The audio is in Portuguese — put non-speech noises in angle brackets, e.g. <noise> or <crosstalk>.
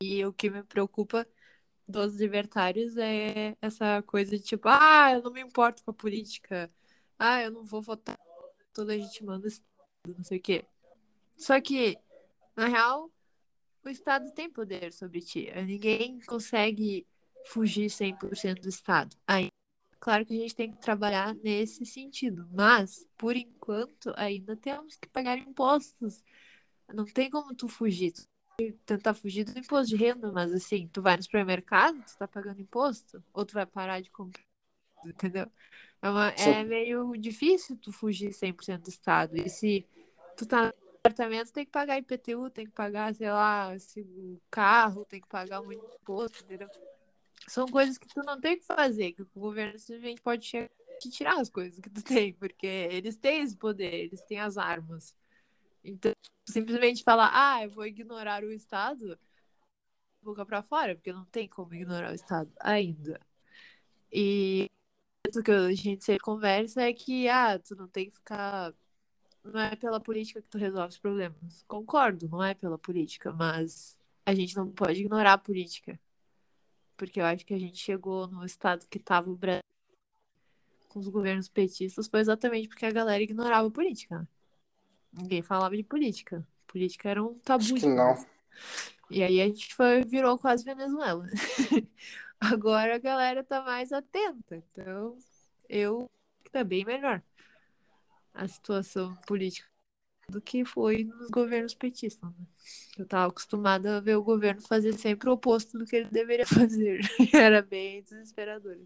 E o que me preocupa dos libertários é essa coisa de tipo, ah, eu não me importo com a política. Ah, eu não vou votar. Tô legitimando isso, não sei o quê. Só que, na real, o Estado tem poder sobre ti. Ninguém consegue fugir 100% do Estado. Aí, claro que a gente tem que trabalhar nesse sentido, mas, por enquanto, ainda temos que pagar impostos. Não tem como tu fugir. Tentar fugir do imposto de renda, mas assim, tu vai no supermercado, tu tá pagando imposto, ou tu vai parar de comprar, entendeu? É, uma, é meio difícil tu fugir 100% do Estado. E se tu tá no apartamento, tem que pagar IPTU, tem que pagar, sei lá, se o carro, tem que pagar muito imposto, entendeu? São coisas que tu não tem que fazer, que o governo simplesmente pode chegar e tirar as coisas que tu <laughs> tem, porque eles têm esse poder, eles têm as armas. Então, simplesmente falar, ah, eu vou ignorar o Estado, boca para fora, porque não tem como ignorar o Estado ainda. E o que a gente sempre conversa é que, ah, tu não tem que ficar. Não é pela política que tu resolve os problemas. Concordo, não é pela política, mas a gente não pode ignorar a política. Porque eu acho que a gente chegou no estado que tava o Brasil com os governos petistas foi exatamente porque a galera ignorava a política. Ninguém falava de política. Política era um tabu. Acho que não. E aí a gente foi, virou quase Venezuela. <laughs> Agora a galera tá mais atenta. Então, eu tá bem melhor a situação política do que foi nos governos petistas. Né? Eu tava acostumada a ver o governo fazer sempre o oposto do que ele deveria <laughs> fazer. <laughs> Era bem desesperador.